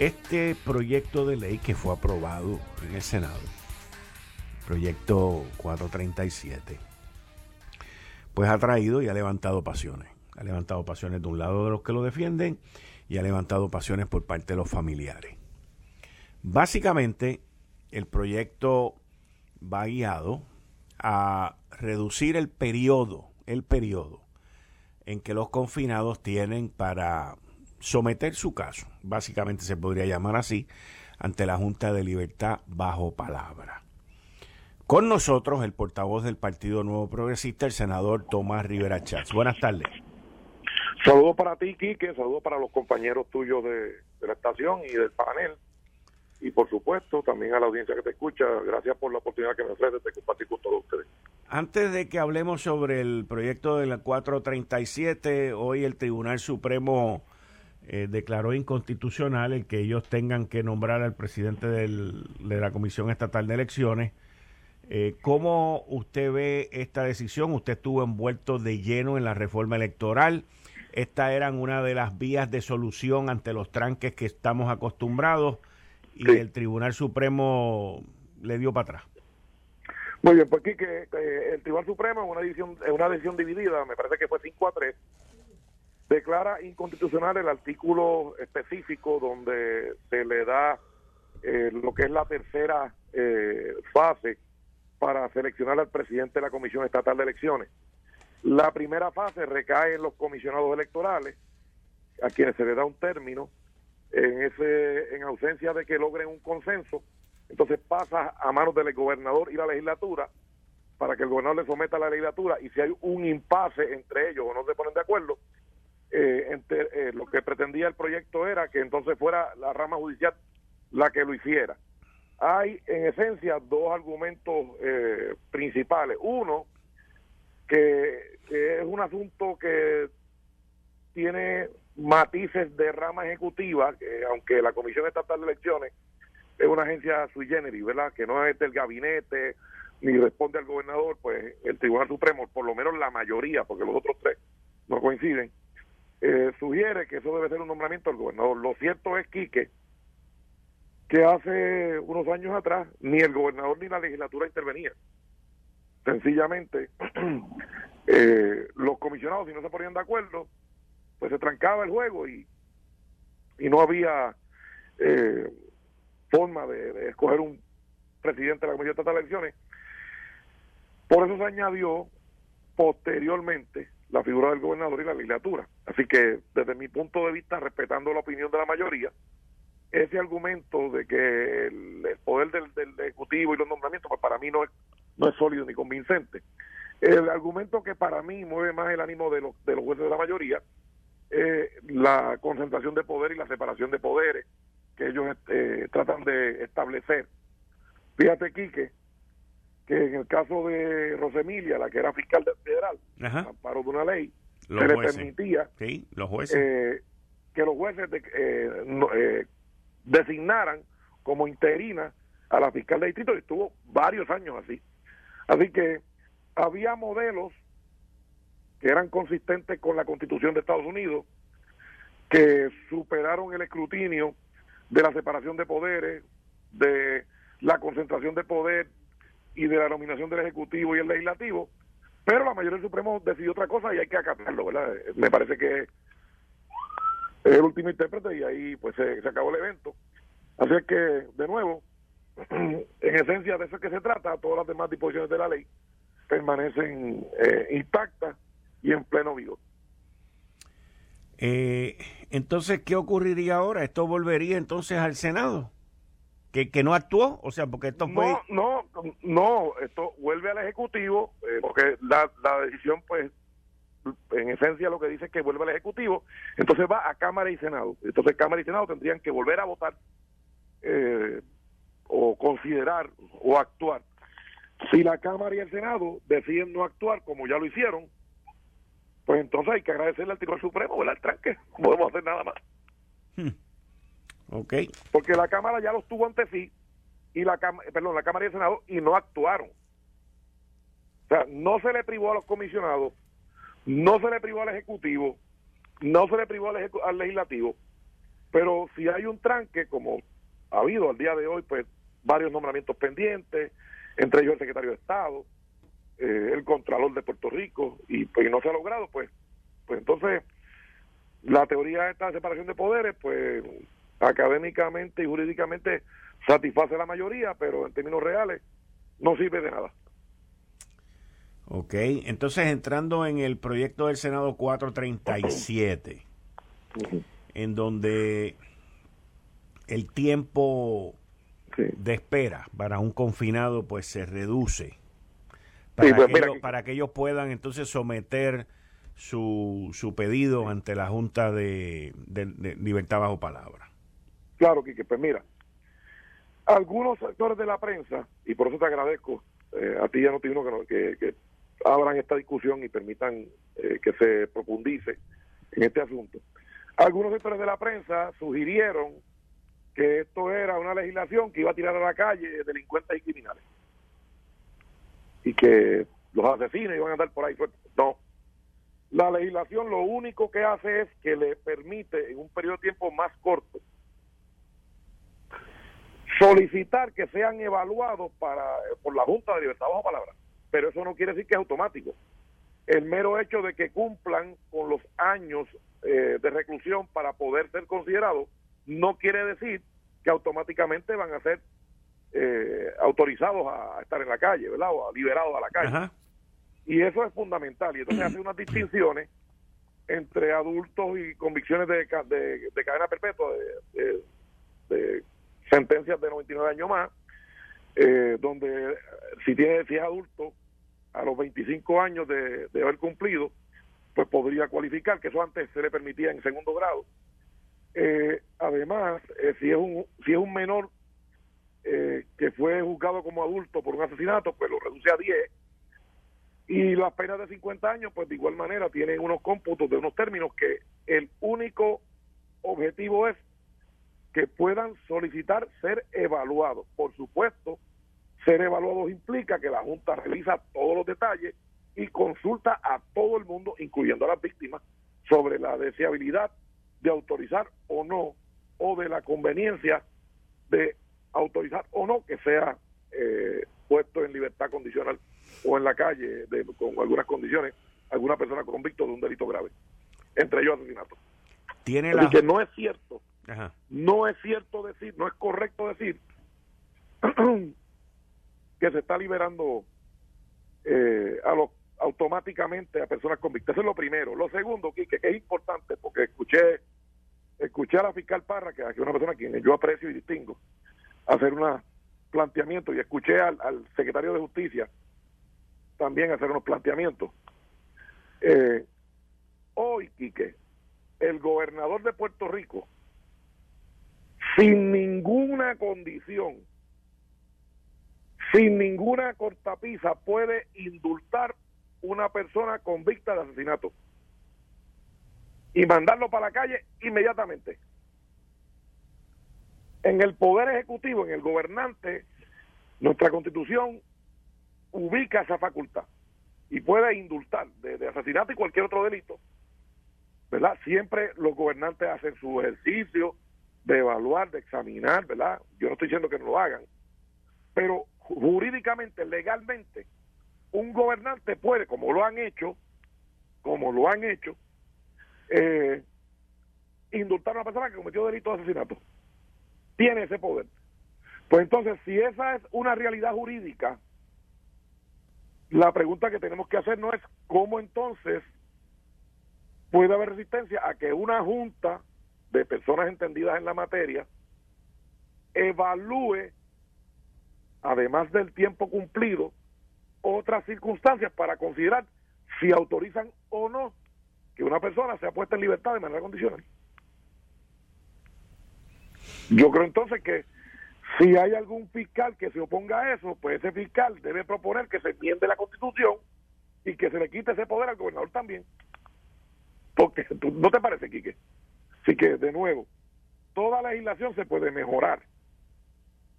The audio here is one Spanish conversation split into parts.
este proyecto de ley que fue aprobado en el Senado, proyecto 437, pues ha traído y ha levantado pasiones. Ha levantado pasiones de un lado de los que lo defienden y ha levantado pasiones por parte de los familiares. Básicamente, el proyecto va guiado a reducir el periodo, el periodo en que los confinados tienen para someter su caso, básicamente se podría llamar así, ante la Junta de Libertad bajo palabra. Con nosotros el portavoz del Partido Nuevo Progresista, el senador Tomás Rivera Chávez. Buenas tardes. Saludos para ti, Quique, saludos para los compañeros tuyos de, la estación y del panel. Y por supuesto, también a la audiencia que te escucha, gracias por la oportunidad que me ofreces de compartir con todos ustedes. Antes de que hablemos sobre el proyecto de la 437, hoy el Tribunal Supremo eh, declaró inconstitucional el que ellos tengan que nombrar al presidente de la Comisión Estatal de Elecciones. Eh, ¿Cómo usted ve esta decisión? Usted estuvo envuelto de lleno en la reforma electoral. Esta eran una de las vías de solución ante los tranques que estamos acostumbrados y el Tribunal Supremo le dio para atrás. Muy bien, pues aquí que eh, el Tribunal Supremo es una decisión, es una decisión dividida, me parece que fue 5 a 3 declara inconstitucional el artículo específico donde se le da eh, lo que es la tercera eh, fase para seleccionar al presidente de la Comisión Estatal de Elecciones. La primera fase recae en los comisionados electorales, a quienes se le da un término, en, ese, en ausencia de que logren un consenso, entonces pasa a manos del gobernador y la legislatura para que el gobernador le someta a la legislatura y si hay un impasse entre ellos o no se ponen de acuerdo, eh, eh, lo que pretendía el proyecto era que entonces fuera la rama judicial la que lo hiciera. Hay en esencia dos argumentos eh, principales. Uno, que, es un asunto que tiene matices de rama ejecutiva, que aunque la Comisión Estatal de Elecciones es una agencia sui generis, ¿verdad? Que no es del gabinete ni responde al gobernador, pues el Tribunal Supremo, por lo menos la mayoría, porque los otros tres no coinciden, eh, sugiere que eso debe ser un nombramiento del gobernador. Lo cierto es, Quique, que hace unos años atrás ni el gobernador ni la legislatura intervenía. Sencillamente, eh, los comisionados, si no se ponían de acuerdo, pues se trancaba el juego y, y no había eh, forma de, de, escoger un presidente de la Comisión Estatal de Elecciones. Por eso se añadió posteriormente la figura del gobernador y la legislatura. Así que desde mi punto de vista, respetando la opinión de la mayoría, ese argumento de que el, poder del, Ejecutivo y los nombramientos, pues para mí no es, no es sólido ni convincente. El argumento que para mí mueve más el ánimo de los, de los jueces de la mayoría es la concentración de poder y la separación de poderes que ellos eh, tratan de establecer. Fíjate, Quique, que en el caso de Rosemilia, la que era fiscal federal, amparo de una ley, se le permitía los jueces. Eh, que los jueces de, eh, eh, designaran como interina a la fiscal de distrito y estuvo varios años así. Así que había modelos que eran consistentes con la constitución de Estados Unidos, que superaron el escrutinio de la separación de poderes, de la concentración de poder y de la nominación del Ejecutivo y el Legislativo, pero la mayoría del Supremo decidió otra cosa y hay que acatarlo, ¿verdad? Me parece que es el último intérprete y ahí pues se, acabó el evento. Así que, de nuevo, en esencia de eso es que se trata, todas las demás disposiciones de la ley permanecen eh, intactas y en pleno vigor. Eh, entonces, ¿qué ocurriría ahora? ¿Esto volvería entonces al Senado? Que, que no actuó, o sea, porque esto fue... No, no, no, esto vuelve al Ejecutivo, eh, porque la, la decisión, pues, en esencia lo que dice es que vuelve al Ejecutivo, entonces va a Cámara y Senado. Entonces Cámara y Senado tendrían que volver a votar eh, o considerar o actuar. Si la Cámara y el Senado deciden no actuar como ya lo hicieron, pues entonces hay que agradecerle al Tribunal Supremo, ¿verdad? El tranque, no podemos hacer nada más. Hmm. Ok. Porque la Cámara ya los tuvo ante sí, y la, perdón, la Cámara y el Senado, y no actuaron. O sea, no se le privó a los comisionados, no se le privó al Ejecutivo, no se le privó al, al Legislativo, pero si hay un tranque, como ha habido al día de hoy, pues varios nombramientos pendientes, entre ellos el secretario de Estado, eh, el Contralor de Puerto Rico, y pues no se ha logrado, pues, pues entonces la teoría de esta separación de poderes, pues académicamente y jurídicamente satisface la mayoría, pero en términos reales no sirve de nada. Ok, entonces entrando en el proyecto del Senado 437, en donde el tiempo de espera para un confinado pues se reduce para, pues, que, ellos, para que ellos puedan entonces someter su, su pedido ante la Junta de, Libertad Bajo Palabra. Claro, Quique, pues mira, algunos sectores de la prensa, y por eso te agradezco eh, a ti ya no que, que, que abran esta discusión y permitan eh, que se profundice en este asunto. Algunos sectores de la prensa sugirieron que esto era una legislación que iba a tirar a la calle delincuentes y criminales. Y que los asesinos iban a andar por ahí. No. La legislación lo único que hace es que le permite en un periodo de tiempo más corto solicitar que sean evaluados para por la Junta de Libertad bajo palabra. Pero eso no quiere decir que es automático. El mero hecho de que cumplan con los años eh, de reclusión para poder ser considerados no quiere decir que automáticamente van a ser eh, autorizados a estar en la calle, ¿verdad? O liberados a la calle. Y eso es fundamental. Y entonces hace unas distinciones entre adultos y convicciones de, de, cadena perpetua, de, sentencias de 99 años más, eh, donde si tiene si es adulto a los 25 años de, haber cumplido, pues podría cualificar, que eso antes se le permitía en segundo grado, eh, además, eh, si es un si es un menor eh, que fue juzgado como adulto por un asesinato, pues lo reduce a 10. Y las penas de 50 años, pues de igual manera tienen unos cómputos de unos términos que el único objetivo es que puedan solicitar ser evaluados. Por supuesto, ser evaluados implica que la Junta revisa todos los detalles y consulta a todo el mundo, incluyendo a las víctimas, sobre la deseabilidad de autorizar o no, o de la conveniencia de autorizar o no que sea eh, puesto en libertad condicional o en la calle de, con algunas condiciones alguna persona convicto de un delito grave, entre ellos asesinato. Tiene la... que no es cierto, no es cierto decir, no es correcto decir que se está liberando eh, a los automáticamente a personas convictas. Eso es lo primero. Lo segundo, que es importante, porque escuché escuché a la fiscal Parra, que es una persona a quien yo aprecio y distingo, hacer unos planteamientos, y escuché al, secretario de Justicia también hacer unos planteamientos. Eh, hoy, Quique, el gobernador de Puerto Rico, sin ninguna condición, sin ninguna cortapisa, puede indultar una persona convicta de asesinato y mandarlo para la calle inmediatamente. En el poder ejecutivo, en el gobernante, nuestra constitución ubica esa facultad y puede indultar de, asesinato y cualquier otro delito. ¿Verdad? Siempre los gobernantes hacen su ejercicio de evaluar, de examinar, ¿verdad? Yo no estoy diciendo que no lo hagan, pero jurídicamente, legalmente, un gobernante puede, como lo han hecho, como lo han hecho, eh, indultar a una persona que cometió delito de asesinato. Tiene ese poder. Pues entonces, si esa es una realidad jurídica, la pregunta que tenemos que hacer no es cómo entonces puede haber resistencia a que una junta de personas entendidas en la materia evalúe, además del tiempo cumplido, otras circunstancias para considerar si autorizan o no que una persona sea puesta en libertad de manera condicional. Yo creo entonces que Si hay algún fiscal que se oponga a eso, pues ese fiscal debe proponer que se enmiende la constitución y que se le quite ese poder al gobernador también. Porque, ¿no te parece, Quique? Así que, de nuevo, toda legislación se puede mejorar.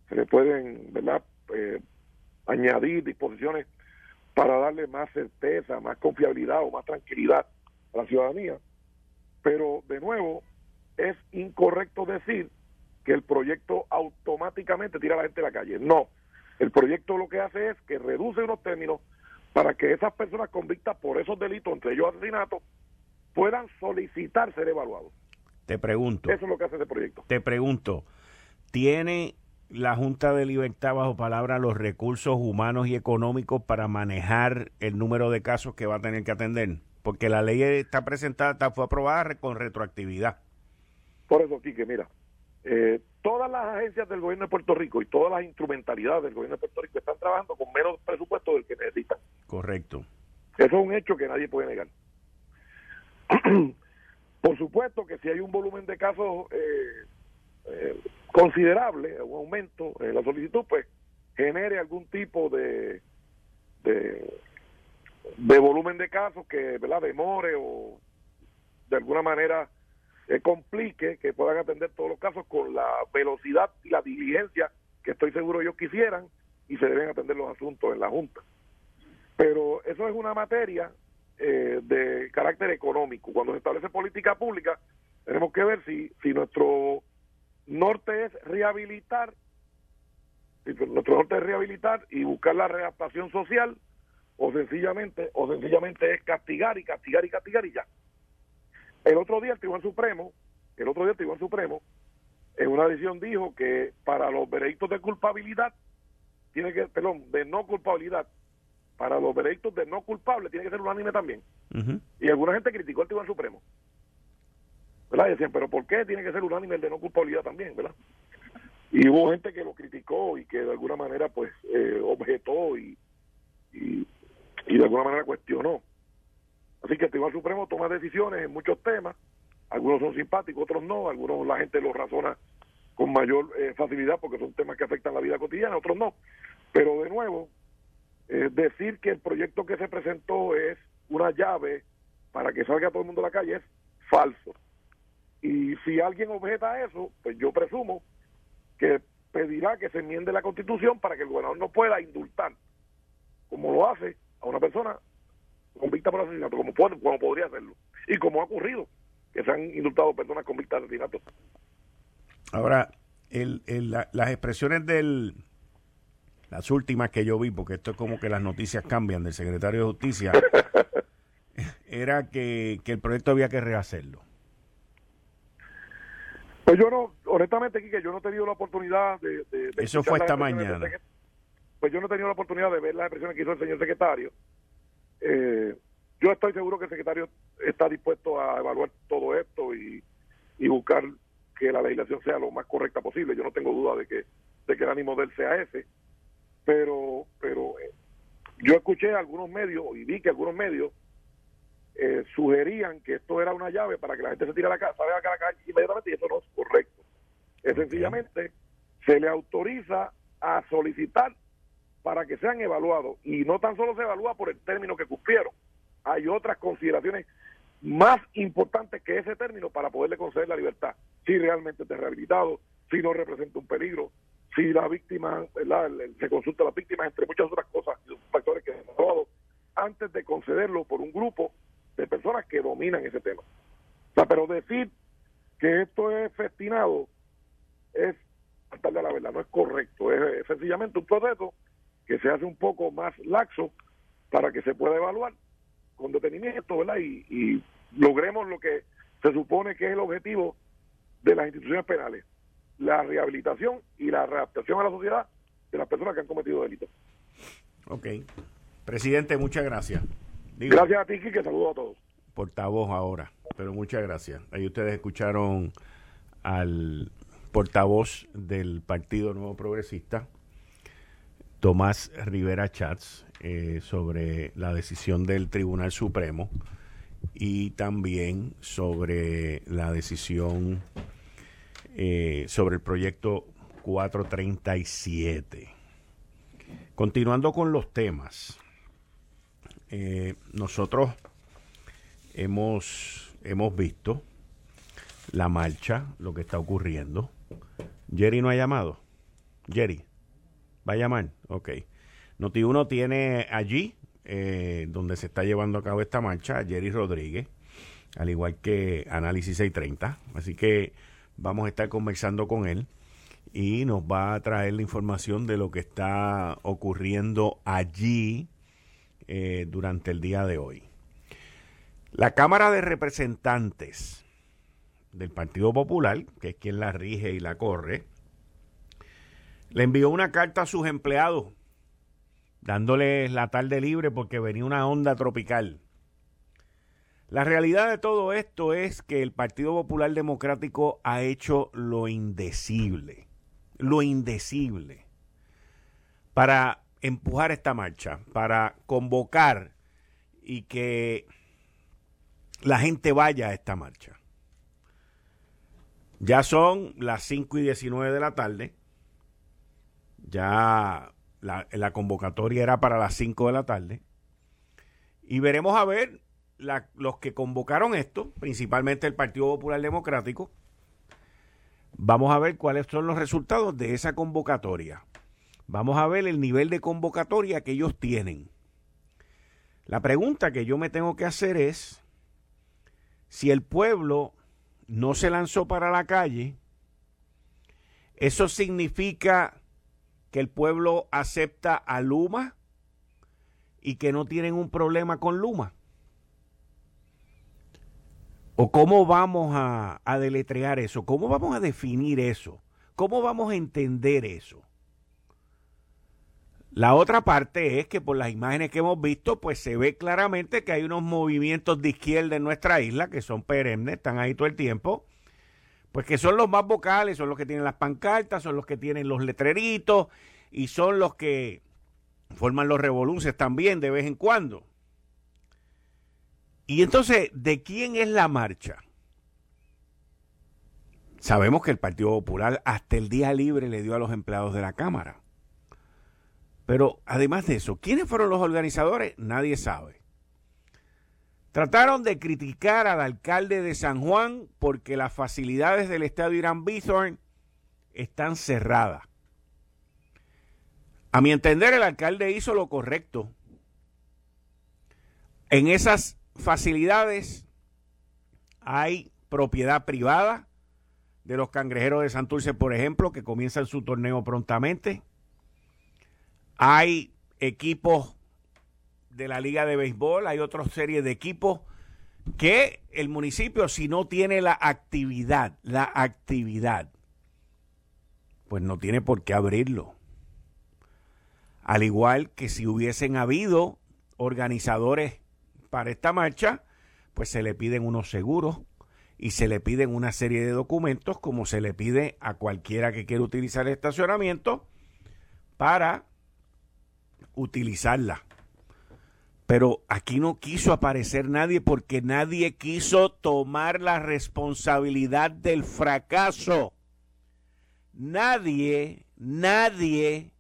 Se le pueden, ¿verdad?, eh, añadir disposiciones para darle más certeza, más confiabilidad o más tranquilidad a la ciudadanía. Pero, de nuevo, es incorrecto decir que el proyecto automáticamente tira a la gente a la calle. No, el proyecto lo que hace es que reduce unos términos para que esas personas convictas por esos delitos, entre ellos asesinatos, puedan solicitar ser evaluados. Te pregunto. Eso es lo que hace ese proyecto. Te pregunto, ¿tiene la Junta de Libertad bajo palabra los recursos humanos y económicos para manejar el número de casos que va a tener que atender? Porque la ley está presentada, fue aprobada con retroactividad. Por eso, Quique, mira, eh, todas las agencias del gobierno de Puerto Rico y todas las instrumentalidades del gobierno de Puerto Rico están trabajando con menos presupuesto del que necesitan. Correcto. Eso es un hecho que nadie puede negar. Por supuesto que si hay un volumen de casos eh, eh, considerable, un aumento en la solicitud, pues genere algún tipo de, de, de volumen de casos que ¿verdad? demore o de alguna manera complique que puedan atender todos los casos con la velocidad y la diligencia que estoy seguro ellos quisieran y se deben atender los asuntos en la Junta. Pero eso es una materia eh, de carácter económico. Cuando se establece política pública, tenemos que ver si, si nuestro norte es rehabilitar, si nuestro norte es rehabilitar y buscar la readaptación social, o sencillamente, o sencillamente es castigar y castigar y castigar y ya. El otro día el Tribunal Supremo, el otro día el Tribunal Supremo, en una decisión dijo que para los veredictos de culpabilidad, tiene que, perdón, de no culpabilidad, para los veredictos de no culpable tiene que ser unánime también. Y alguna gente criticó al Tribunal Supremo. ¿Verdad? Y decían, pero ¿por qué tiene que ser unánime el de no culpabilidad también? ¿Verdad? Y hubo gente que lo criticó y que de alguna manera pues eh, objetó y, y, y de alguna manera cuestionó. Así que el Tribunal Supremo toma decisiones en muchos temas, algunos son simpáticos, otros no, algunos la gente los razona con mayor eh, facilidad porque son temas que afectan la vida cotidiana, otros no. Pero de nuevo, eh, decir que el proyecto que se presentó es una llave para que salga todo el mundo a la calle es falso. Y si alguien objeta eso, pues yo presumo que pedirá que se enmiende la constitución para que el gobernador no pueda indultar, como lo hace a una persona convicta por asesinato, como, puede, como podría hacerlo. Y como ha ocurrido, que se han indultado personas convictas de asesinato. Ahora, el, las expresiones del las últimas que yo vi, porque esto es como que las noticias cambian del secretario de Justicia, era que, el proyecto había que rehacerlo. Pues yo no, honestamente, que yo no he tenido la oportunidad de... Eso fue esta mañana. Pues yo no he tenido la oportunidad de ver las expresiones que hizo el señor secretario. Eh, yo estoy seguro que el secretario está dispuesto a evaluar todo esto y, buscar que la legislación sea lo más correcta posible. Yo no tengo duda de que, de que el ánimo de él sea ese, pero, pero eh, yo escuché algunos medios y vi que algunos medios eh, sugerían que esto era una llave para que la gente se tire a la casa, salga a la calle inmediatamente y eso no es correcto. Es sencillamente se le autoriza a solicitar para que sean evaluados. Y no tan solo se evalúa por el término que cumplieron, hay otras consideraciones más importantes que ese término para poderle conceder la libertad. Si realmente está rehabilitado, si no representa un peligro, si la víctima, se consulta a las víctimas, entre muchas otras cosas, factores que han evaluado antes de concederlo por un grupo de personas que dominan ese tema. O sea, pero decir que esto es festinado es faltarle a la verdad, no es correcto, es sencillamente un proceso que se hace un poco más laxo para que se pueda evaluar con detenimiento, ¿verdad? Y, logremos lo que se supone que es el objetivo de las instituciones penales, la rehabilitación y la readaptación a la sociedad de las personas que han cometido delitos. Ok. Presidente, muchas gracias. gracias a ti, que saludo a todos. Portavoz ahora, pero muchas gracias. Ahí ustedes escucharon al portavoz del Partido Nuevo Progresista, Tomás Rivera Chats eh, sobre la decisión del Tribunal Supremo y también sobre la decisión eh, sobre el proyecto 437. Continuando con los temas, eh, nosotros hemos, hemos visto la marcha, lo que está ocurriendo. Jerry no ha llamado. Jerry, ¿va a llamar? Ok. Noti1 tiene allí, eh, donde se está llevando a cabo esta marcha, Jerry Rodríguez, al igual que Análisis 630. Así que vamos a estar conversando con él y nos va a traer la información de lo que está ocurriendo allí eh, durante el día de hoy. La Cámara de Representantes del Partido Popular, que es quien la rige y la corre, le envió una carta a sus empleados dándoles la tarde libre porque venía una onda tropical. La realidad de todo esto es que el Partido Popular Democrático ha hecho lo indecible, lo indecible, para empujar esta marcha, para convocar y que la gente vaya a esta marcha. Ya son las 5 y 19 de la tarde, ya la, convocatoria era para las 5 de la tarde, y veremos a ver los que convocaron esto, principalmente el Partido Popular Democrático, vamos a ver cuáles son los resultados de esa convocatoria. Vamos a ver el nivel de convocatoria que ellos tienen. La pregunta que yo me tengo que hacer es si el pueblo no se lanzó para la calle, eso significa que el pueblo acepta a Luma y que no tienen un problema con Luma. ¿O cómo vamos a, deletrear eso? ¿Cómo vamos a definir eso? ¿Cómo vamos a entender eso? La otra parte es que por las imágenes que hemos visto, pues se ve claramente que hay unos movimientos de izquierda en nuestra isla que son perennes, están ahí todo el tiempo, pues que son los más vocales, son los que tienen las pancartas, son los que tienen los letreritos y son los que forman los revoluciones también de vez en cuando. Y entonces, ¿de quién es la marcha? Sabemos que el Partido Popular hasta el día libre le dio a los empleados de la Cámara. Pero además de eso, ¿quiénes fueron los organizadores? Nadie sabe. Trataron de criticar al alcalde de San Juan porque las facilidades del estadio Irán Bithorn están cerradas. A mi entender, el alcalde hizo lo correcto. En esas facilidades, hay propiedad privada de los cangrejeros de Santurce, por ejemplo, que comienzan su torneo prontamente. Hay equipos de la Liga de Béisbol, hay otra serie de equipos que el municipio, si no tiene la actividad, la actividad, pues no tiene por qué abrirlo. Al igual que si hubiesen habido organizadores para esta marcha, pues se le piden unos seguros y se le piden una serie de documentos como se le pide a cualquiera que quiera utilizar el estacionamiento para utilizarla. Pero aquí no quiso aparecer nadie porque nadie quiso tomar la responsabilidad del fracaso. Nadie, nadie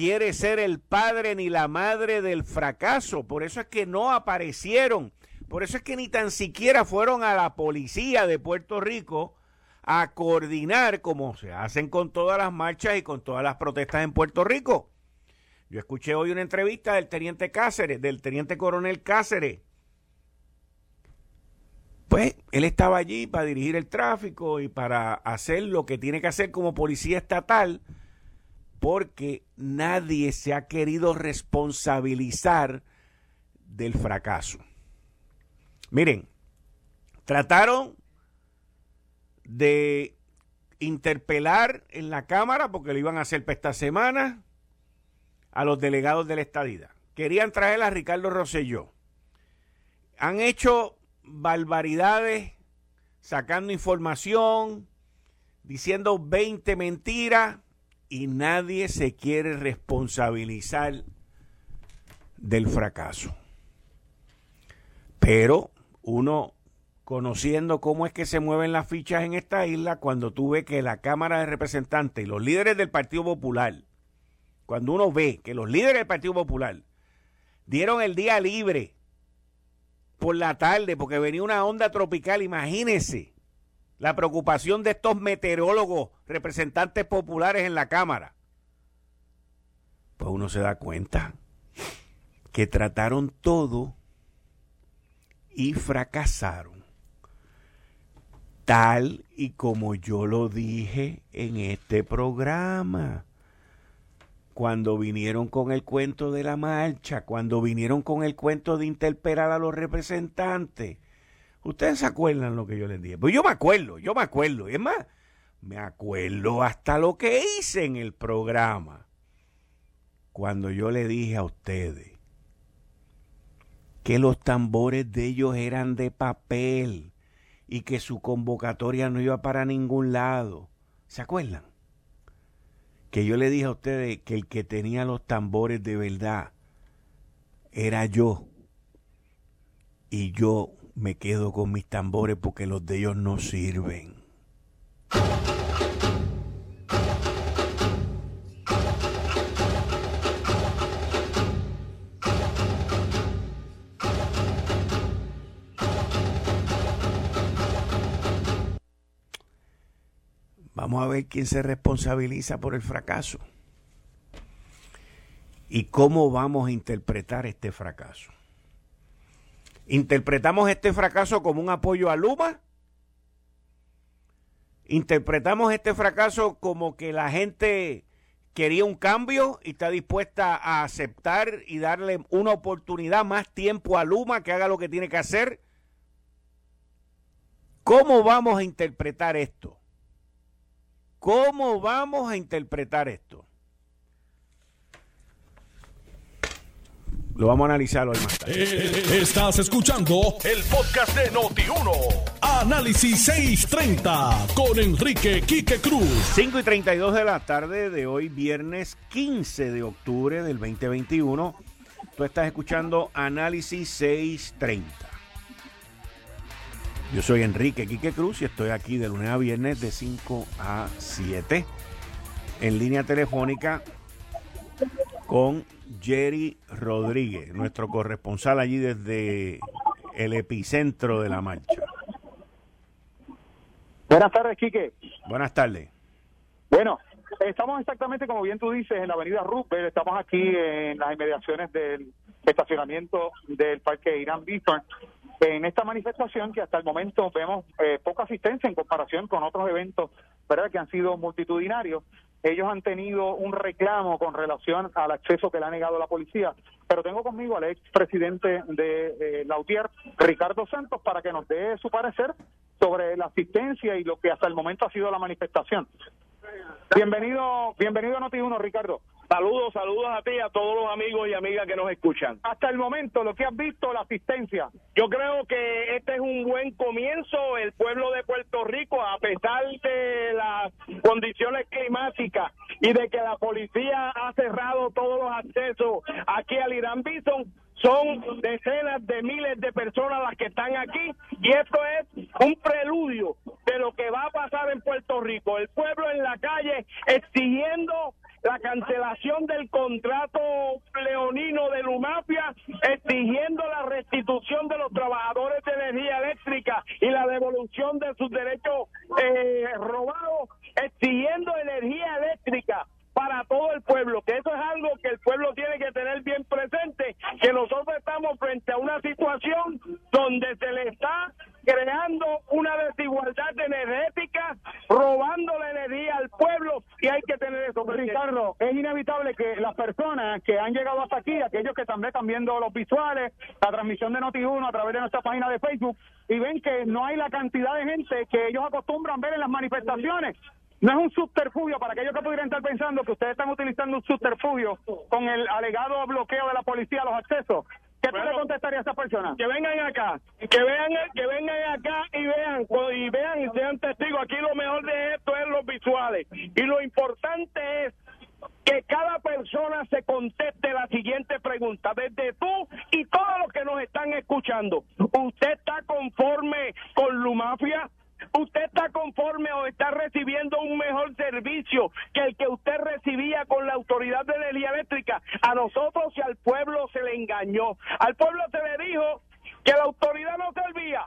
quiere ser el padre ni la madre del fracaso. Por eso es que no aparecieron. Por eso es que ni tan siquiera fueron a la policía de Puerto Rico a coordinar como se hacen con todas las marchas y con todas las protestas en Puerto Rico. Yo escuché hoy una entrevista del teniente Cáceres, del teniente coronel Cáceres. Pues él estaba allí para dirigir el tráfico y para hacer lo que tiene que hacer como policía estatal porque nadie se ha querido responsabilizar del fracaso. Miren, trataron de interpelar en la Cámara, porque lo iban a hacer para esta semana, a los delegados de la estadidad. Querían traer a Ricardo Rosselló. Han hecho barbaridades, sacando información, diciendo 20 mentiras y nadie se quiere responsabilizar del fracaso. Pero uno conociendo cómo es que se mueven las fichas en esta isla, cuando tú ves que la Cámara de Representantes y los líderes del Partido Popular, cuando uno ve que los líderes del Partido Popular dieron el día libre por la tarde porque venía una onda tropical, imagínense la preocupación de estos meteorólogos, representantes populares en la Cámara. Pues uno se da cuenta que trataron todo y fracasaron. Tal y como yo lo dije en este programa. Cuando vinieron con el cuento de la marcha, cuando vinieron con el cuento de interpelar a los representantes. Ustedes se acuerdan lo que yo les dije. Pues yo me acuerdo, yo me acuerdo. Es más, me acuerdo hasta lo que hice en el programa. Cuando yo le dije a ustedes que los tambores de ellos eran de papel y que su convocatoria no iba para ningún lado. ¿Se acuerdan? Que yo le dije a ustedes que el que tenía los tambores de verdad era yo. Y yo me quedo con mis tambores porque los de ellos no sirven. Vamos a ver quién se responsabiliza por el fracaso. ¿Y cómo vamos a interpretar este fracaso? ¿Interpretamos este fracaso como un apoyo a Luma? ¿Interpretamos este fracaso como que la gente quería un cambio y está dispuesta a aceptar y darle una oportunidad, más tiempo a Luma que haga lo que tiene que hacer? ¿Cómo vamos a interpretar esto? ¿Cómo vamos a interpretar esto? Lo vamos a analizar hoy más tarde. Eh, estás escuchando el podcast de Noti1. Análisis 630 con Enrique Quique Cruz. 5 y 32 de la tarde de hoy, viernes 15 de octubre del 2021. Tú estás escuchando Análisis 630. Yo soy Enrique Quique Cruz y estoy aquí de lunes a viernes de 5 a 7 en línea telefónica con Jerry Rodríguez, nuestro corresponsal allí desde el epicentro de la marcha. Buenas tardes, Quique. Buenas tardes. Bueno, estamos exactamente como bien tú dices en la avenida Rupert, estamos aquí en las inmediaciones del estacionamiento del Parque Irán Bithorn en esta manifestación que hasta el momento vemos eh, poca asistencia en comparación con otros eventos verdad que han sido multitudinarios ellos han tenido un reclamo con relación al acceso que le ha negado la policía. Pero tengo conmigo al ex presidente de eh, Lautier Ricardo Santos para que nos dé su parecer sobre la asistencia y lo que hasta el momento ha sido la manifestación bienvenido bienvenido a Noti1 Ricardo Saludos, saludos a ti y a todos los amigos y amigas que nos escuchan. Hasta el momento, lo que has visto, la asistencia. Yo creo que este es un buen comienzo. El pueblo de Puerto Rico, a pesar de las condiciones climáticas y de que la policía ha cerrado todos los accesos aquí al Irán Bison, son decenas de miles de personas las que están aquí y esto es un preludio de lo que va a pasar en Puerto Rico. El pueblo en la calle exigiendo la cancelación del contrato leonino de Lumapia, exigiendo la restitución de los trabajadores de energía eléctrica y la devolución de sus derechos eh, robados, exigiendo energía eléctrica para todo el pueblo, que eso es algo que el pueblo tiene que tener bien presente, que nosotros estamos frente a una situación donde se le está creando una desigualdad energética, robando la energía al pueblo y hay que tener eso. Ricardo, es inevitable que las personas que han llegado hasta aquí, aquellos que también están viendo los visuales, la transmisión de Noti1 a través de nuestra página de Facebook, y ven que no hay la cantidad de gente que ellos acostumbran ver en las manifestaciones. No es un subterfugio para aquellos que pudieran estar pensando que ustedes están utilizando un subterfugio con el alegado bloqueo de la policía a los accesos. ¿Qué tú le contestaría a esa persona? Que vengan acá, que vean, que vengan acá y vean, y vean y sean testigos. Aquí lo mejor de esto es los visuales. Y lo importante es que cada persona se conteste la siguiente pregunta, desde tú y todos los que nos están escuchando. ¿Usted está conforme con Lumafia? ¿Usted está conforme o está recibiendo un mejor servicio que el que usted recibía con la autoridad de energía eléctrica? A nosotros y al pueblo se le engañó. Al pueblo se le dijo que la autoridad no servía.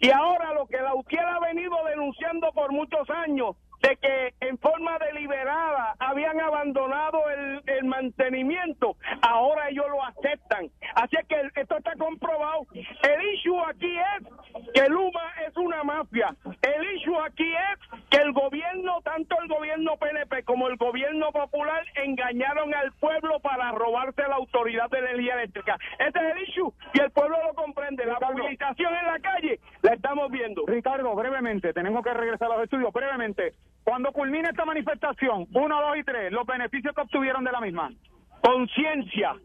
Y ahora lo que la UTIER ha venido denunciando por muchos años, de que en forma deliberada habían abandonado el, el, mantenimiento, ahora ellos lo aceptan. Así que esto está comprobado. El issue aquí es que Luma es una mafia. El issue aquí es que el gobierno, tanto el gobierno PNP como el gobierno popular, engañaron al pueblo para robarse la autoridad de energía eléctrica. Ese es el issue y el pueblo lo comprende. La movilización en la calle la estamos viendo. Ricardo, brevemente, tenemos que regresar a los estudios. Brevemente, cuando culmine esta manifestación, uno, dos y tres, los beneficios que obtuvieron de la misma. Conciencia,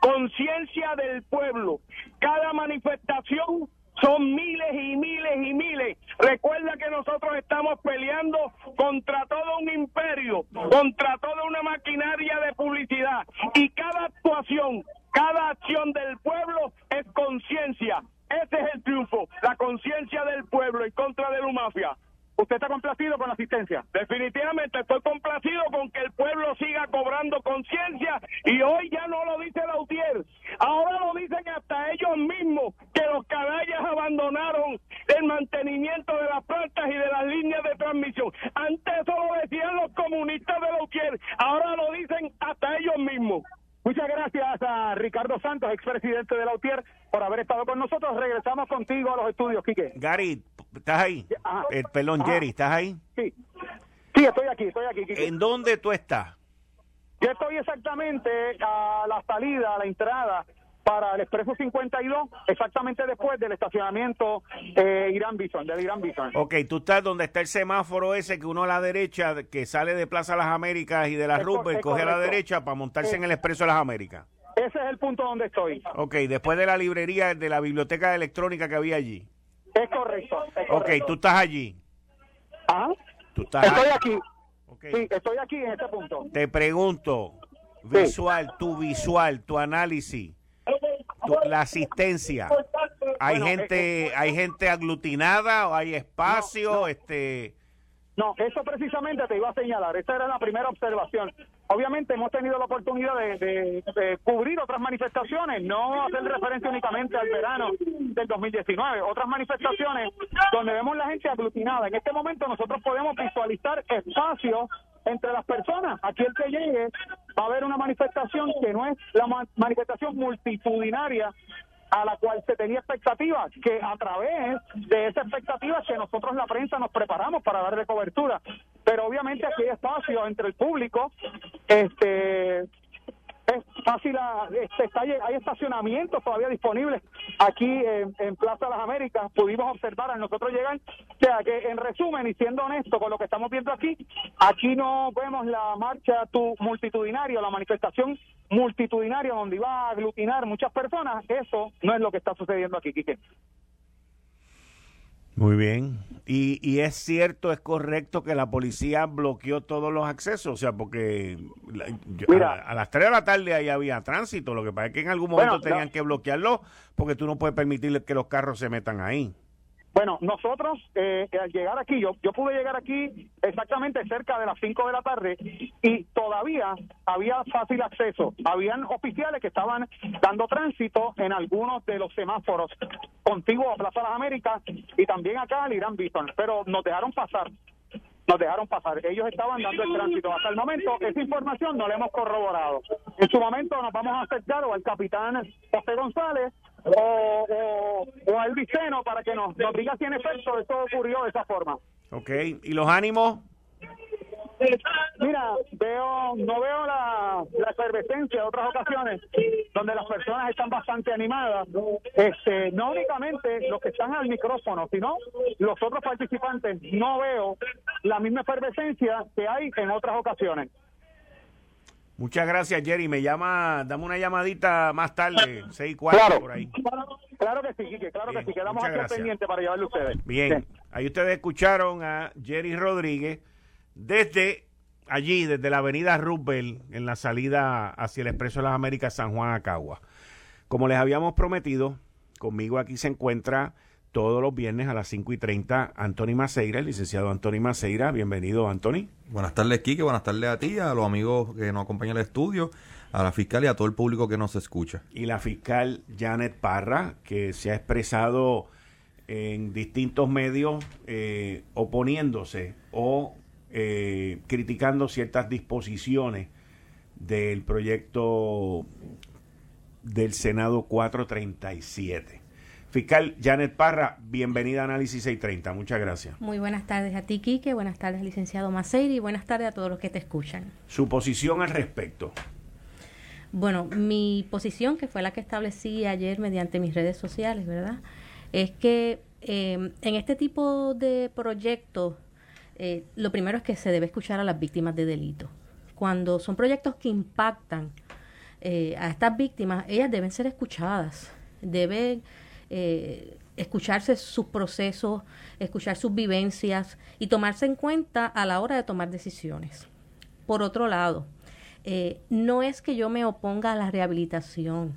conciencia del pueblo. Cada manifestación son miles y miles y miles. Recuerda que nosotros estamos peleando contra todo un imperio, contra toda una maquinaria de publicidad. Y cada actuación, cada acción del pueblo es conciencia. Ese es el triunfo, la conciencia del pueblo en contra de la mafia. ¿Usted está complacido con la asistencia? Definitivamente estoy complacido con que el pueblo siga cobrando conciencia y hoy ya no lo dice la UTIER, ahora lo dicen hasta ellos mismos que los canallas abandonaron el mantenimiento de las plantas y de las líneas de transmisión. Antes eso lo decían los comunistas de la UTIER, ahora lo dicen hasta ellos mismos. Muchas gracias a Ricardo Santos, expresidente de la UTIER, por haber estado con nosotros. Regresamos contigo a los estudios, Quique. Gary, ¿estás ahí? El pelón Jerry, ¿estás ahí? Sí. Sí, estoy aquí, estoy aquí. ¿En dónde tú estás? Yo estoy exactamente a la salida, a la entrada para el Expreso 52, exactamente después del estacionamiento eh, Irán Bison, del Irán Bison. Ok, tú estás donde está el semáforo ese que uno a la derecha, que sale de Plaza Las Américas y de la Rupert, coge a la derecha para montarse en el Expreso de las Américas. Ese es el punto donde estoy. Ok, después de la librería, de la biblioteca electrónica que había allí. Es correcto. Es ok, tú estás allí. ¿Ah? Tú estás estoy aquí. Okay. Sí, estoy aquí en este punto. Te pregunto, visual, tu visual, tu análisis la asistencia. Hay gente, hay gente aglutinada o hay espacio, este. No, eso precisamente te iba a señalar. Esa era la primera observación. Obviamente hemos tenido la oportunidad de, cubrir otras manifestaciones, no hacer referencia únicamente al verano del 2019, otras manifestaciones donde vemos la gente aglutinada. En este momento nosotros podemos visualizar espacios entre las personas. Aquí el que llegue va a haber una manifestación que no es la manifestación multitudinaria a la cual se tenía expectativa, que a través de esa expectativa que nosotros la prensa nos preparamos para darle cobertura. Pero obviamente aquí hay espacio entre el público, este es fácil, este, hay estacionamientos todavía disponibles aquí en, Plaza Las Américas, pudimos observar al nosotros llegar, o sea que en resumen y siendo honesto con lo que estamos viendo aquí, aquí no vemos la marcha tu, multitudinaria, la manifestación multitudinaria donde iba a aglutinar muchas personas, eso no es lo que está sucediendo aquí, Quique. Muy bien. Y, y es cierto, es correcto que la policía bloqueó todos los accesos, o sea, porque a, las 3 de la tarde ahí había tránsito, lo que pasa es que en algún momento tenían que bloquearlo porque tú no puedes permitirle que los carros se metan ahí. Bueno, nosotros eh, al llegar aquí, yo, yo pude llegar aquí exactamente cerca de las 5 de la tarde y todavía había fácil acceso. Habían oficiales que estaban dando tránsito en algunos de los semáforos contiguos a Plaza Las Américas y también acá al Irán Bison, pero nos dejaron pasar nos dejaron pasar. Ellos estaban dando el tránsito. Hasta el momento, esa información no la hemos corroborado. En su momento nos vamos a acercar al capitán José González o, o, al Viceno para que nos, nos diga si en efecto esto ocurrió de esa forma. Ok, ¿y los ánimos? Mira, veo, no veo la, la efervescencia de otras ocasiones donde las personas están bastante animadas. Este, no únicamente los que están al micrófono, sino los otros participantes. No veo la misma efervescencia que hay en otras ocasiones. Muchas gracias, Jerry. Me llama, dame una llamadita más tarde, 6 4 por ahí. Claro que sí, claro que sí. Quedamos aquí pendientes para llevarle a ustedes. Bien. ahí ustedes escucharon a Jerry Rodríguez desde allí desde la avenida Roosevelt en la salida hacia el Expreso de las Américas San Juan Acagua. Como les habíamos prometido, conmigo aquí se encuentra todos los viernes a las 5 y 30 Anthony Maceira, el licenciado Anthony Maceira. Bienvenido, Anthony. Buenas tardes, Quique. Buenas tardes a ti, a los amigos que nos acompañan al estudio, a la fiscal y a todo el público que nos escucha. Y la fiscal Janet Parra, que se ha expresado en distintos medios eh, oponiéndose o eh, criticando ciertas disposiciones del proyecto del Senado 437. Fiscal Janet Parra, bienvenida a Análisis 630. Muchas gracias. Muy buenas tardes a ti, Quique. Buenas tardes, licenciado Maceiri. Y buenas tardes a todos los que te escuchan. Su posición al respecto. Bueno, mi posición, que fue la que establecí ayer mediante mis redes sociales, ¿verdad? Es que eh, en este tipo de proyectos, eh, lo primero es que se debe escuchar a las víctimas de delito. Cuando son proyectos que impactan eh, a estas víctimas, ellas deben ser escuchadas, deben eh, escucharse sus procesos, escuchar sus vivencias y tomarse en cuenta a la hora de tomar decisiones. Por otro lado, eh, no es que yo me oponga a la rehabilitación.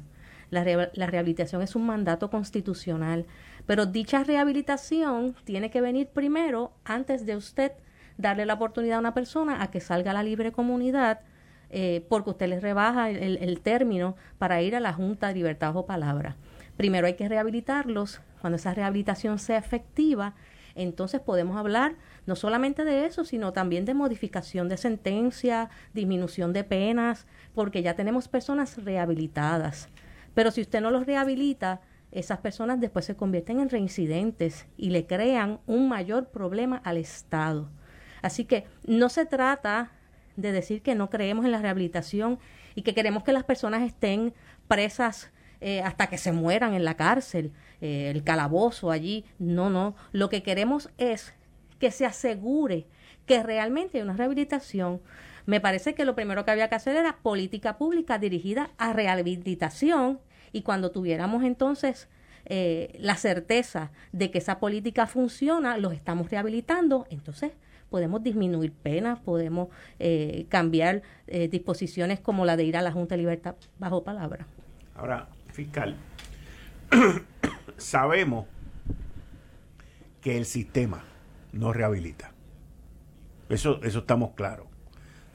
La, la, rehabilitación es un mandato constitucional, pero dicha rehabilitación tiene que venir primero antes de usted darle la oportunidad a una persona a que salga a la libre comunidad eh, porque usted le rebaja el, el, término para ir a la Junta de Libertad o Palabra. Primero hay que rehabilitarlos. Cuando esa rehabilitación sea efectiva, entonces podemos hablar no solamente de eso, sino también de modificación de sentencia, disminución de penas, porque ya tenemos personas rehabilitadas. Pero si usted no los rehabilita, esas personas después se convierten en reincidentes y le crean un mayor problema al Estado. Así que no se trata de decir que no creemos en la rehabilitación y que queremos que las personas estén presas eh, hasta que se mueran en la cárcel, eh, el calabozo allí. No, no. Lo que queremos es que se asegure que realmente hay una rehabilitación. Me parece que lo primero que había que hacer era política pública dirigida a rehabilitación y cuando tuviéramos entonces eh, la certeza de que esa política funciona, los estamos rehabilitando, entonces podemos disminuir penas, podemos eh, cambiar eh, disposiciones como la de ir a la Junta de Libertad bajo palabra. Ahora, fiscal, sabemos que el sistema no rehabilita. Eso, eso estamos claros.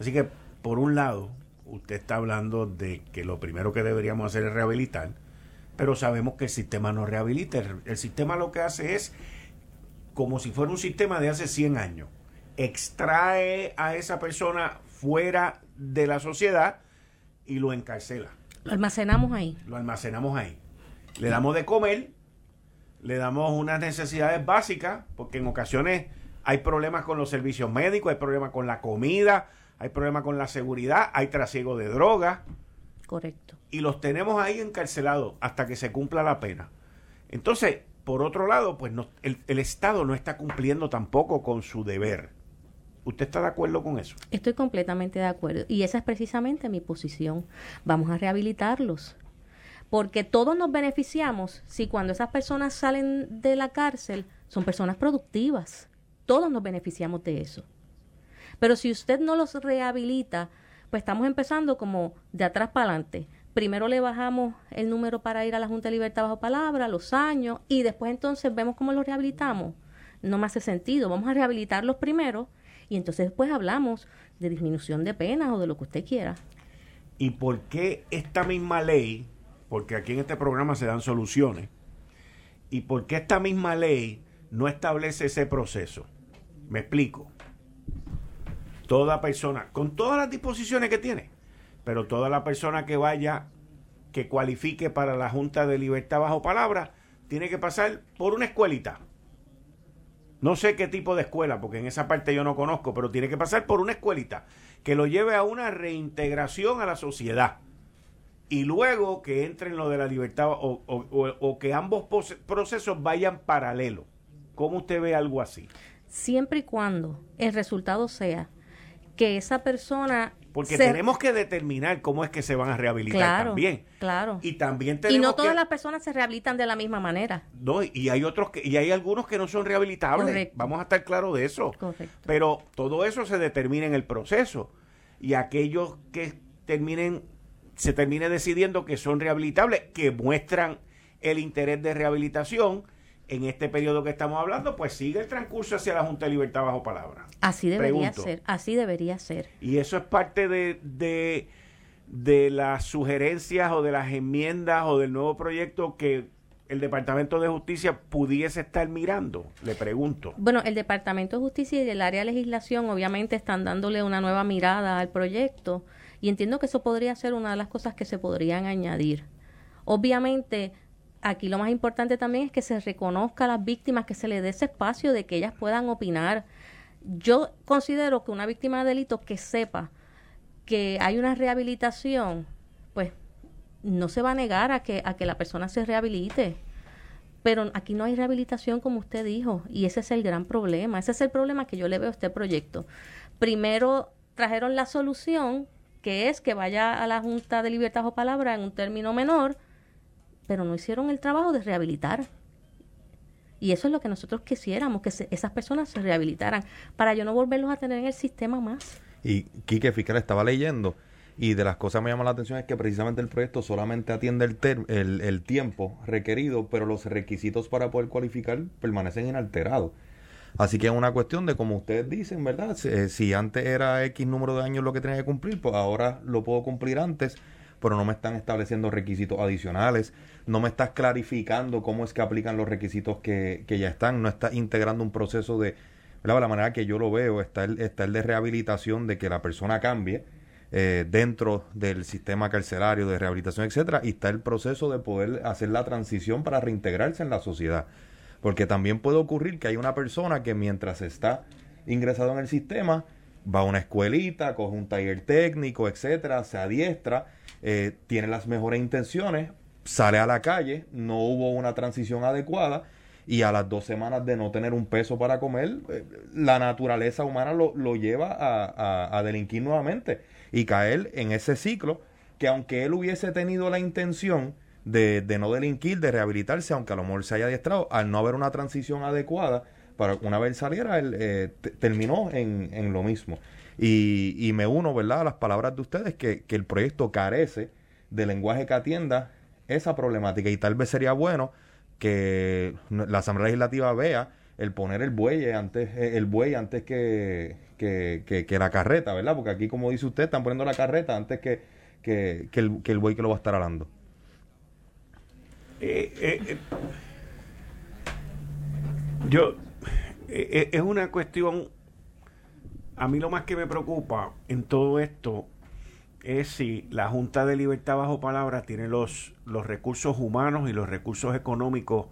Así que, por un lado, usted está hablando de que lo primero que deberíamos hacer es rehabilitar, pero sabemos que el sistema no rehabilita. El, el sistema lo que hace es como si fuera un sistema de hace 100 años. Extrae a esa persona fuera de la sociedad y lo encarcela. Lo almacenamos ahí. Lo almacenamos ahí. Le damos de comer, le damos unas necesidades básicas, porque en ocasiones hay problemas con los servicios médicos, hay problemas con la comida, hay problemas con la seguridad, hay trasiego de drogas. Correcto. Y los tenemos ahí encarcelados hasta que se cumpla la pena. Entonces, por otro lado, pues no, el, el Estado no está cumpliendo tampoco con su deber. ¿Usted está de acuerdo con eso? Estoy completamente de acuerdo. Y esa es precisamente mi posición. Vamos a rehabilitarlos. Porque todos nos beneficiamos si cuando esas personas salen de la cárcel son personas productivas. Todos nos beneficiamos de eso. Pero si usted no los rehabilita, pues estamos empezando como de atrás para adelante. Primero le bajamos el número para ir a la Junta de Libertad bajo palabra, los años, y después entonces vemos cómo los rehabilitamos. No me hace sentido. Vamos a rehabilitarlos primero y entonces después hablamos de disminución de penas o de lo que usted quiera. ¿Y por qué esta misma ley, porque aquí en este programa se dan soluciones, y por qué esta misma ley no establece ese proceso? Me explico. Toda persona, con todas las disposiciones que tiene, pero toda la persona que vaya, que cualifique para la Junta de Libertad bajo palabra, tiene que pasar por una escuelita no sé qué tipo de escuela, porque en esa parte yo no conozco, pero tiene que pasar por una escuelita que lo lleve a una reintegración a la sociedad. Y luego que entre en lo de la libertad o, o, que ambos procesos vayan paralelo. ¿Cómo usted ve algo así? Siempre y cuando el resultado sea que esa persona Porque tenemos que determinar cómo es que se van a rehabilitar también. Claro. Y también Y no todas las personas se rehabilitan de la misma manera. No, y hay otros que, y hay algunos que no son rehabilitables. Vamos a estar claros de eso. Correcto. Pero todo eso se determina en el proceso. Y aquellos que terminen, se termine decidiendo que son rehabilitables, que muestran el interés de rehabilitación, en este periodo que estamos hablando, pues sigue el transcurso hacia la Junta de Libertad bajo palabra. Así debería ser, así debería ser. Y eso es parte de, de, de las sugerencias o de las enmiendas o del nuevo proyecto que el Departamento de Justicia pudiese estar mirando? Le pregunto. Bueno, el Departamento de Justicia y el área de legislación obviamente están dándole una nueva mirada al proyecto y entiendo que eso podría ser una de las cosas que se podrían añadir. Obviamente, aquí lo más importante también es que se reconozca a las víctimas, que se les dé ese espacio de que ellas puedan opinar. Yo considero que una víctima de delito que sepa que hay una rehabilitación, pues no se va a negar a que, a que la persona se rehabilite. Pero aquí no hay rehabilitación como usted dijo y ese es el gran problema. Ese es el problema que yo le veo a este proyecto. Primero trajeron la solución, que es que vaya a la Junta de Libertad o Palabra en un término menor, pero no hicieron el trabajo de rehabilitar. Y eso es lo que nosotros quisiéramos, que esas personas se rehabilitaran, para yo no volverlos a tener en el sistema más. Y Quique Fiscal estaba leyendo, y de las cosas que me llama la atención es que precisamente el proyecto solamente atiende el, el, el tiempo requerido, pero los requisitos para poder cualificar permanecen inalterados. Así que es una cuestión de, como ustedes dicen, ¿verdad? Si, eh, si, antes era X número de años lo que tenía que cumplir, pues ahora lo puedo cumplir antes, pero no me están estableciendo requisitos adicionales no me estás clarificando cómo es que aplican los requisitos que, que ya están, no estás integrando un proceso de, la manera que yo lo veo, está el, está el de rehabilitación, de que la persona cambie eh, dentro del sistema carcelario de rehabilitación, etcétera, y está el proceso de poder hacer la transición para reintegrarse en la sociedad. Porque también puede ocurrir que hay una persona que mientras está ingresado en el sistema, va a una escuelita, coge un taller técnico, etcétera, se adiestra, eh, tiene las mejores intenciones, sale a la calle, no hubo una transición adecuada y a las dos semanas de no tener un peso para comer, eh, la naturaleza humana lo, lo lleva a, a, delinquir nuevamente y caer en ese ciclo que aunque él hubiese tenido la intención de, de no delinquir, de rehabilitarse, aunque a lo mejor se haya adiestrado, al no haber una transición adecuada, para una vez saliera, él eh, terminó en, en, lo mismo. Y, y, me uno, ¿verdad?, a las palabras de ustedes que, que el proyecto carece de lenguaje que atienda esa problemática y tal vez sería bueno que la Asamblea Legislativa vea el poner el buey antes eh, el buey antes que, que, la carreta, ¿verdad? Porque aquí, como dice usted, están poniendo la carreta antes que, que, el, que el buey que lo va a estar hablando. Eh, eh, yo, es una cuestión, a mí lo más que me preocupa en todo esto es si la Junta de Libertad bajo palabra tiene los, los recursos humanos y los recursos económicos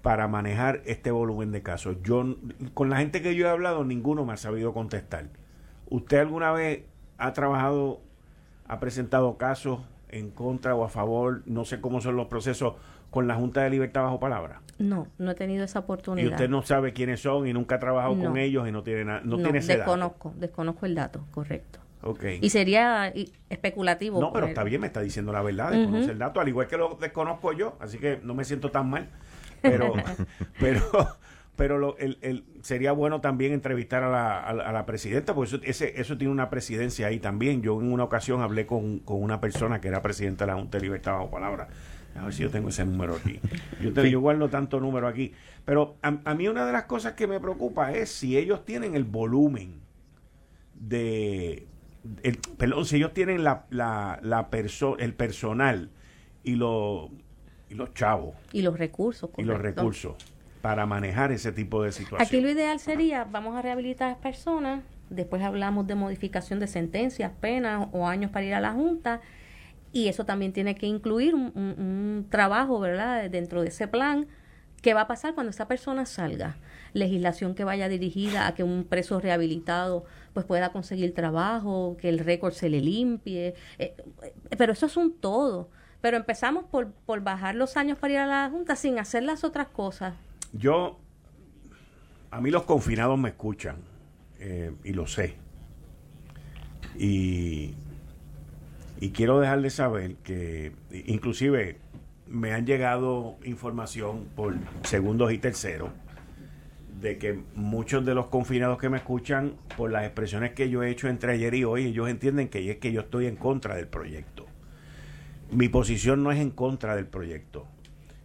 para manejar este volumen de casos. Yo, con la gente que yo he hablado, ninguno me ha sabido contestar. ¿Usted alguna vez ha trabajado, ha presentado casos en contra o a favor, no sé cómo son los procesos con la Junta de Libertad bajo palabra? No, no he tenido esa oportunidad. Y usted no sabe quiénes son y nunca ha trabajado con ellos y no tiene nada, no, tiene ese desconozco, desconozco el dato, correcto. Y sería especulativo. No, pero está bien, me está diciendo la verdad, desconoce el dato, al igual que lo desconozco yo, así que no me siento tan mal. Pero, pero, pero lo, el, el, sería bueno también entrevistar a la, a, la presidenta, porque eso, ese, eso tiene una presidencia ahí también. Yo en una ocasión hablé con, con una persona que era presidenta de la Junta de Libertad bajo palabra. A ver si yo tengo ese número aquí. Yo, te, yo guardo tanto número aquí. Pero a, a mí una de las cosas que me preocupa es si ellos tienen el volumen de el, perdón, si ellos tienen la, la, la el personal y, lo, y los chavos. Y los recursos. Y los recursos para manejar ese tipo de situaciones. Aquí lo ideal sería, vamos a rehabilitar a las personas, después hablamos de modificación de sentencias, penas o años para ir a la Junta, y eso también tiene que incluir un, un trabajo, ¿verdad?, dentro de ese plan ¿Qué va a pasar cuando esa persona salga? Legislación que vaya dirigida a que un preso rehabilitado pues pueda conseguir trabajo, que el récord se le limpie. Eh, eh, pero eso es un todo. Pero empezamos por, por bajar los años para ir a la Junta sin hacer las otras cosas. Yo, a mí los confinados me escuchan eh, y lo sé. Y, y quiero dejarles saber que inclusive me han llegado información por segundos y terceros de que muchos de los confinados que me escuchan, por las expresiones que yo he hecho entre ayer y hoy, ellos entienden que es que yo estoy en contra del proyecto. Mi posición no es en contra del proyecto.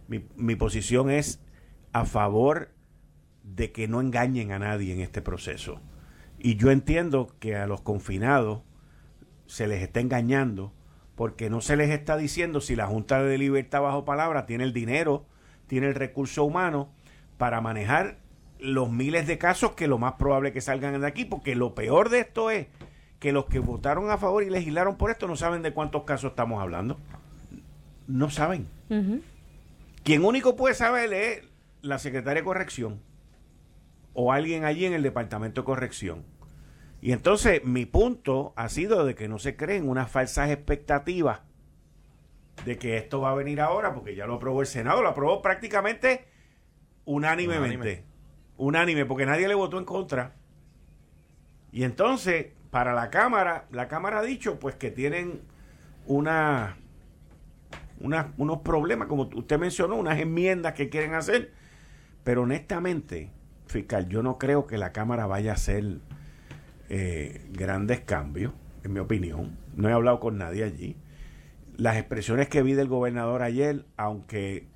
Mi, mi posición es a favor de que no engañen a nadie en este proceso. Y yo entiendo que a los confinados se les está engañando porque no se les está diciendo si la Junta de Libertad bajo palabra tiene el dinero, tiene el recurso humano para manejar los miles de casos que lo más probable que salgan de aquí, porque lo peor de esto es que los que votaron a favor y legislaron por esto no saben de cuántos casos estamos hablando. No saben. Quien único puede saber es la secretaria de corrección o alguien allí en el departamento de corrección. Y entonces mi punto ha sido de que no se creen unas falsas expectativas de que esto va a venir ahora, porque ya lo aprobó el Senado, lo aprobó prácticamente unánimemente. Unánime, porque nadie le votó en contra. Y entonces, para la Cámara, la Cámara ha dicho pues que tienen una, unos problemas, como usted mencionó, unas enmiendas que quieren hacer. Pero honestamente, fiscal, yo no creo que la Cámara vaya a hacer eh, grandes cambios, en mi opinión. No he hablado con nadie allí. Las expresiones que vi del gobernador ayer, aunque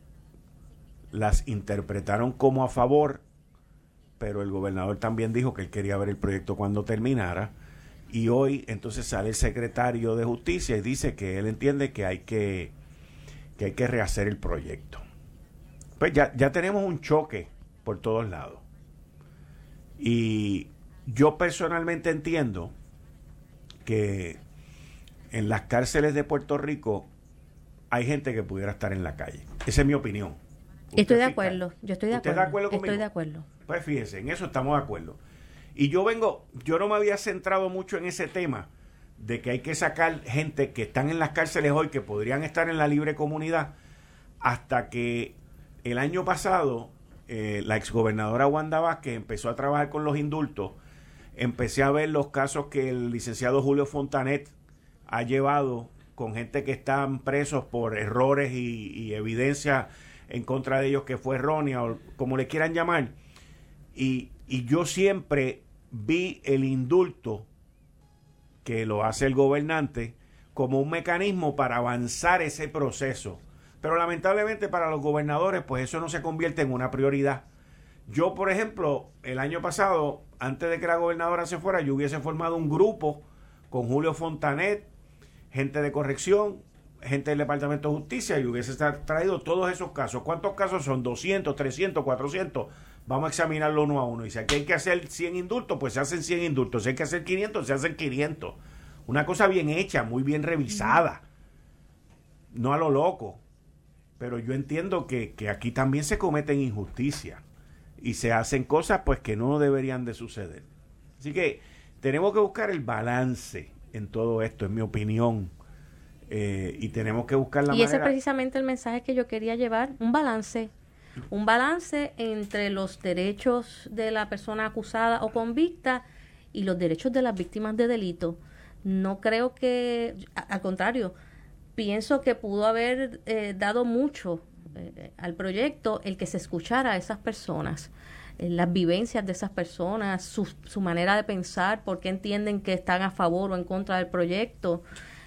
las interpretaron como a favor, pero el gobernador también dijo que él quería ver el proyecto cuando terminara. Y hoy entonces sale el secretario de justicia y dice que él entiende que hay que, que, hay que rehacer el proyecto. Pues ya, ya tenemos un choque por todos lados. Y yo personalmente entiendo que en las cárceles de Puerto Rico hay gente que pudiera estar en la calle. Esa es mi opinión. Estoy de acuerdo, yo estoy de acuerdo. de acuerdo conmigo? Estoy de acuerdo. Pues fíjense, en eso estamos de acuerdo. Y yo vengo, yo no me había centrado mucho en ese tema de que hay que sacar gente que están en las cárceles hoy, que podrían estar en la libre comunidad, hasta que el año pasado eh, la exgobernadora Wanda Vázquez empezó a trabajar con los indultos empecé a ver los casos que el licenciado Julio Fontanet ha llevado con gente que están presos por errores y, evidencia en contra de ellos que fue errónea o como le quieran llamar. Y, yo siempre vi el indulto que lo hace el gobernante como un mecanismo para avanzar ese proceso. Pero lamentablemente para los gobernadores pues eso no se convierte en una prioridad. Yo, por ejemplo, el año pasado antes de que la gobernadora se fuera, yo hubiese formado un grupo con Julio Fontanet, gente de corrección, gente del Departamento de Justicia y hubiese traído todos esos casos. ¿Cuántos casos son? 200, 300, 400. Vamos a examinarlo uno a uno. Y si aquí hay que hacer 100 indultos, pues se hacen 100 indultos. Si hay que hacer 500, se hacen 500. Una cosa bien hecha, muy bien revisada. No a lo loco. Pero yo entiendo que, que aquí también se cometen injusticias y se hacen cosas pues que no deberían de suceder. Así que tenemos que buscar el balance en todo esto, en mi opinión. Eh, y tenemos que buscar la y ese es precisamente el mensaje que yo quería llevar, un balance. Un balance entre los derechos de la persona acusada o convicta y los derechos de las víctimas de delito. No creo que, al contrario, pienso que pudo haber eh, dado mucho eh, al proyecto el que se escuchara a esas personas, eh, las vivencias de esas personas, su, su, manera de pensar, por qué entienden que están a favor o en contra del proyecto.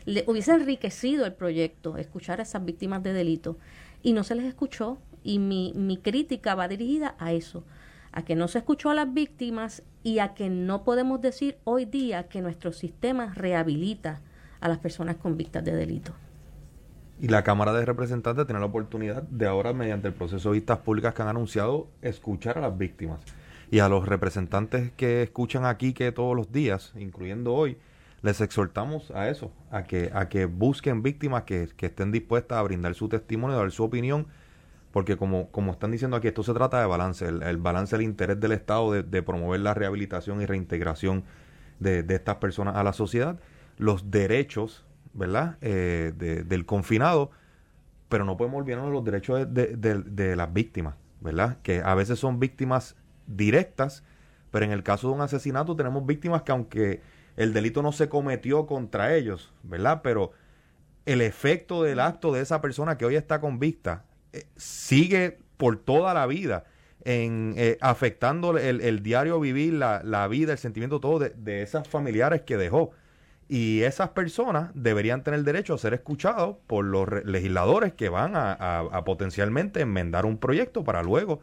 Le, hubiese enriquecido el proyecto escuchar a esas víctimas de delito y no se les escuchó y mi, mi crítica va dirigida a eso, a que no se escuchó a las víctimas y a que no podemos decir hoy día que nuestro sistema rehabilita a las personas convictas de delito. Y la Cámara de Representantes tiene la oportunidad de ahora, mediante el proceso de vistas públicas que han anunciado, escuchar a las víctimas. Y a los representantes que escuchan aquí que todos los días, incluyendo hoy, les exhortamos a eso, a que, a que busquen víctimas que, estén dispuestas a brindar su testimonio, a dar su opinión, porque como, como están diciendo aquí, esto se trata de balance, el, balance del interés del Estado de, de, promover la rehabilitación y reintegración de, de estas personas a la sociedad, los derechos ¿verdad? Eh, del confinado, pero no podemos olvidarnos los derechos de, las víctimas, ¿verdad? Que a veces son víctimas directas, pero en el caso de un asesinato tenemos víctimas que aunque el delito no se cometió contra ellos, ¿verdad? Pero el efecto del acto de esa persona que hoy está convicta eh, sigue por toda la vida en eh, afectando el, diario vivir, la, vida, el sentimiento todo de, de esas familiares que dejó. Y esas personas deberían tener derecho a ser escuchados por los legisladores que van a, potencialmente enmendar un proyecto para luego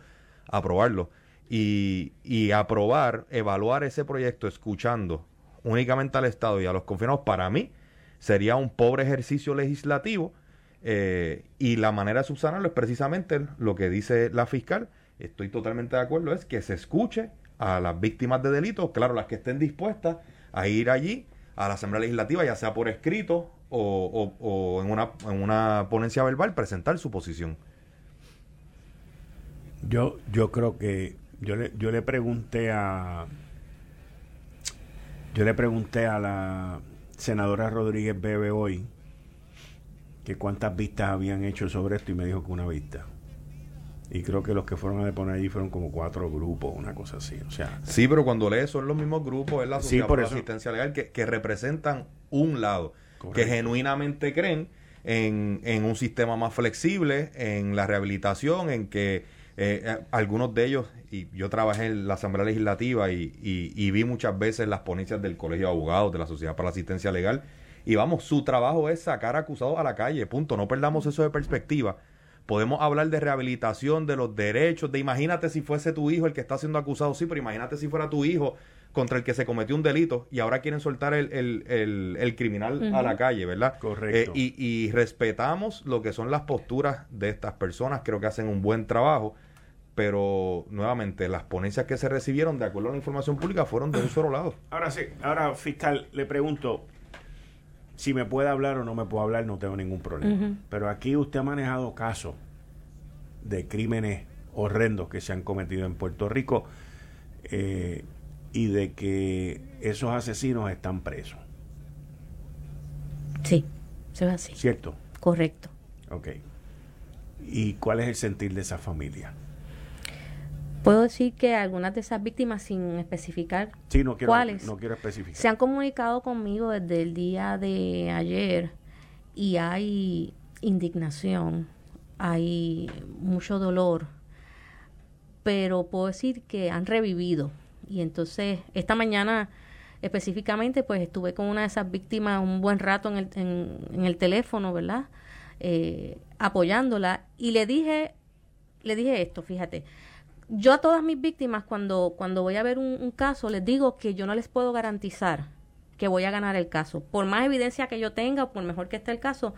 aprobarlo. Y, y, aprobar, evaluar ese proyecto escuchando únicamente al Estado y a los confinados, para mí sería un pobre ejercicio legislativo. Eh, y la manera de subsanarlo es precisamente lo que dice la fiscal. Estoy totalmente de acuerdo, es que se escuche a las víctimas de delitos, claro, las que estén dispuestas a ir allí a la Asamblea Legislativa, ya sea por escrito o, en, una, en una ponencia verbal, presentar su posición. Yo, yo creo que yo le, yo le pregunté a yo le pregunté a la senadora Rodríguez Bebe hoy que cuántas vistas habían hecho sobre esto y me dijo que una vista. Y creo que los que fueron a deponer allí fueron como cuatro grupos, una cosa así. O sea, sí, pero cuando lees son los mismos grupos, es la Sociedad por, Asistencia Legal, que, representan un lado, que genuinamente creen en, en, un sistema más flexible, en la rehabilitación, en que eh, eh, algunos de ellos, y yo trabajé en la Asamblea Legislativa y, y, vi muchas veces las ponencias del Colegio de Abogados, de la Sociedad para la Asistencia Legal, y vamos, su trabajo es sacar acusados a la calle, punto, no perdamos eso de perspectiva Podemos hablar de rehabilitación, de los derechos, de imagínate si fuese tu hijo el que está siendo acusado, sí, pero imagínate si fuera tu hijo contra el que se cometió un delito y ahora quieren soltar el, el, criminal a la calle, ¿verdad? Correcto. Eh, y, respetamos lo que son las posturas de estas personas, creo que hacen un buen trabajo, pero nuevamente las ponencias que se recibieron de acuerdo a la información pública fueron de un solo lado. Ahora sí, ahora fiscal, le pregunto, si me puede hablar o no me puede hablar, no tengo ningún problema. Pero aquí usted ha manejado casos de crímenes horrendos que se han cometido en Puerto Rico eh, y de que esos asesinos están presos. Sí, eso es así. ¿Cierto? Correcto. Ok. ¿Y cuál es el sentir de esa familia? Puedo decir que algunas de esas víctimas, sin especificar no quiero, cuáles, no quiero especificar. se han comunicado conmigo desde el día de ayer y hay indignación, hay mucho dolor, pero puedo decir que han revivido. Y entonces, esta mañana específicamente, pues estuve con una de esas víctimas un buen rato en el, en, el teléfono, ¿verdad? Eh, apoyándola y le dije, le dije esto, fíjate, yo a todas mis víctimas cuando, cuando voy a ver un, caso les digo que yo no les puedo garantizar que voy a ganar el caso. Por más evidencia que yo tenga, por mejor que esté el caso,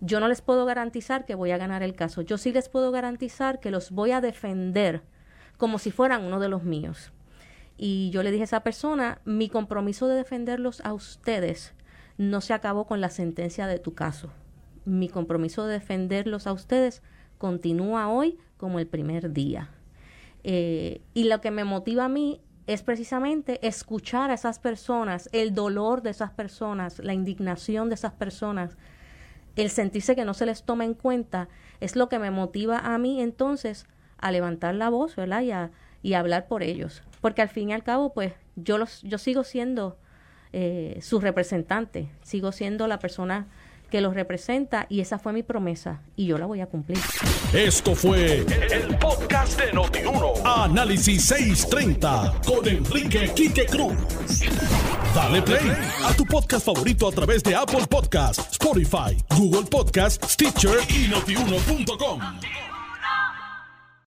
yo no les puedo garantizar que voy a ganar el caso. Yo sí les puedo garantizar que los voy a defender como si fueran uno de los míos. Y yo le dije a esa persona, mi compromiso de defenderlos a ustedes no se acabó con la sentencia de tu caso. Mi compromiso de defenderlos a ustedes continúa hoy como el primer día. Eh, y lo que me motiva a mí es precisamente escuchar a esas personas, el dolor de esas personas, la indignación de esas personas, el sentirse que no se les toma en cuenta, es lo que me motiva a mí entonces a levantar la voz, ¿verdad? Y a, y hablar por ellos. Porque al fin y al cabo, pues yo, los, yo sigo siendo eh, su representante, sigo siendo la persona que los representa y esa fue mi promesa y yo la voy a cumplir. Esto fue el, podcast de Notiuno. Análisis 630 con Enrique Quique Cruz. Dale play a tu podcast favorito a través de Apple Podcasts, Spotify, Google Podcasts, Stitcher y notiuno.com.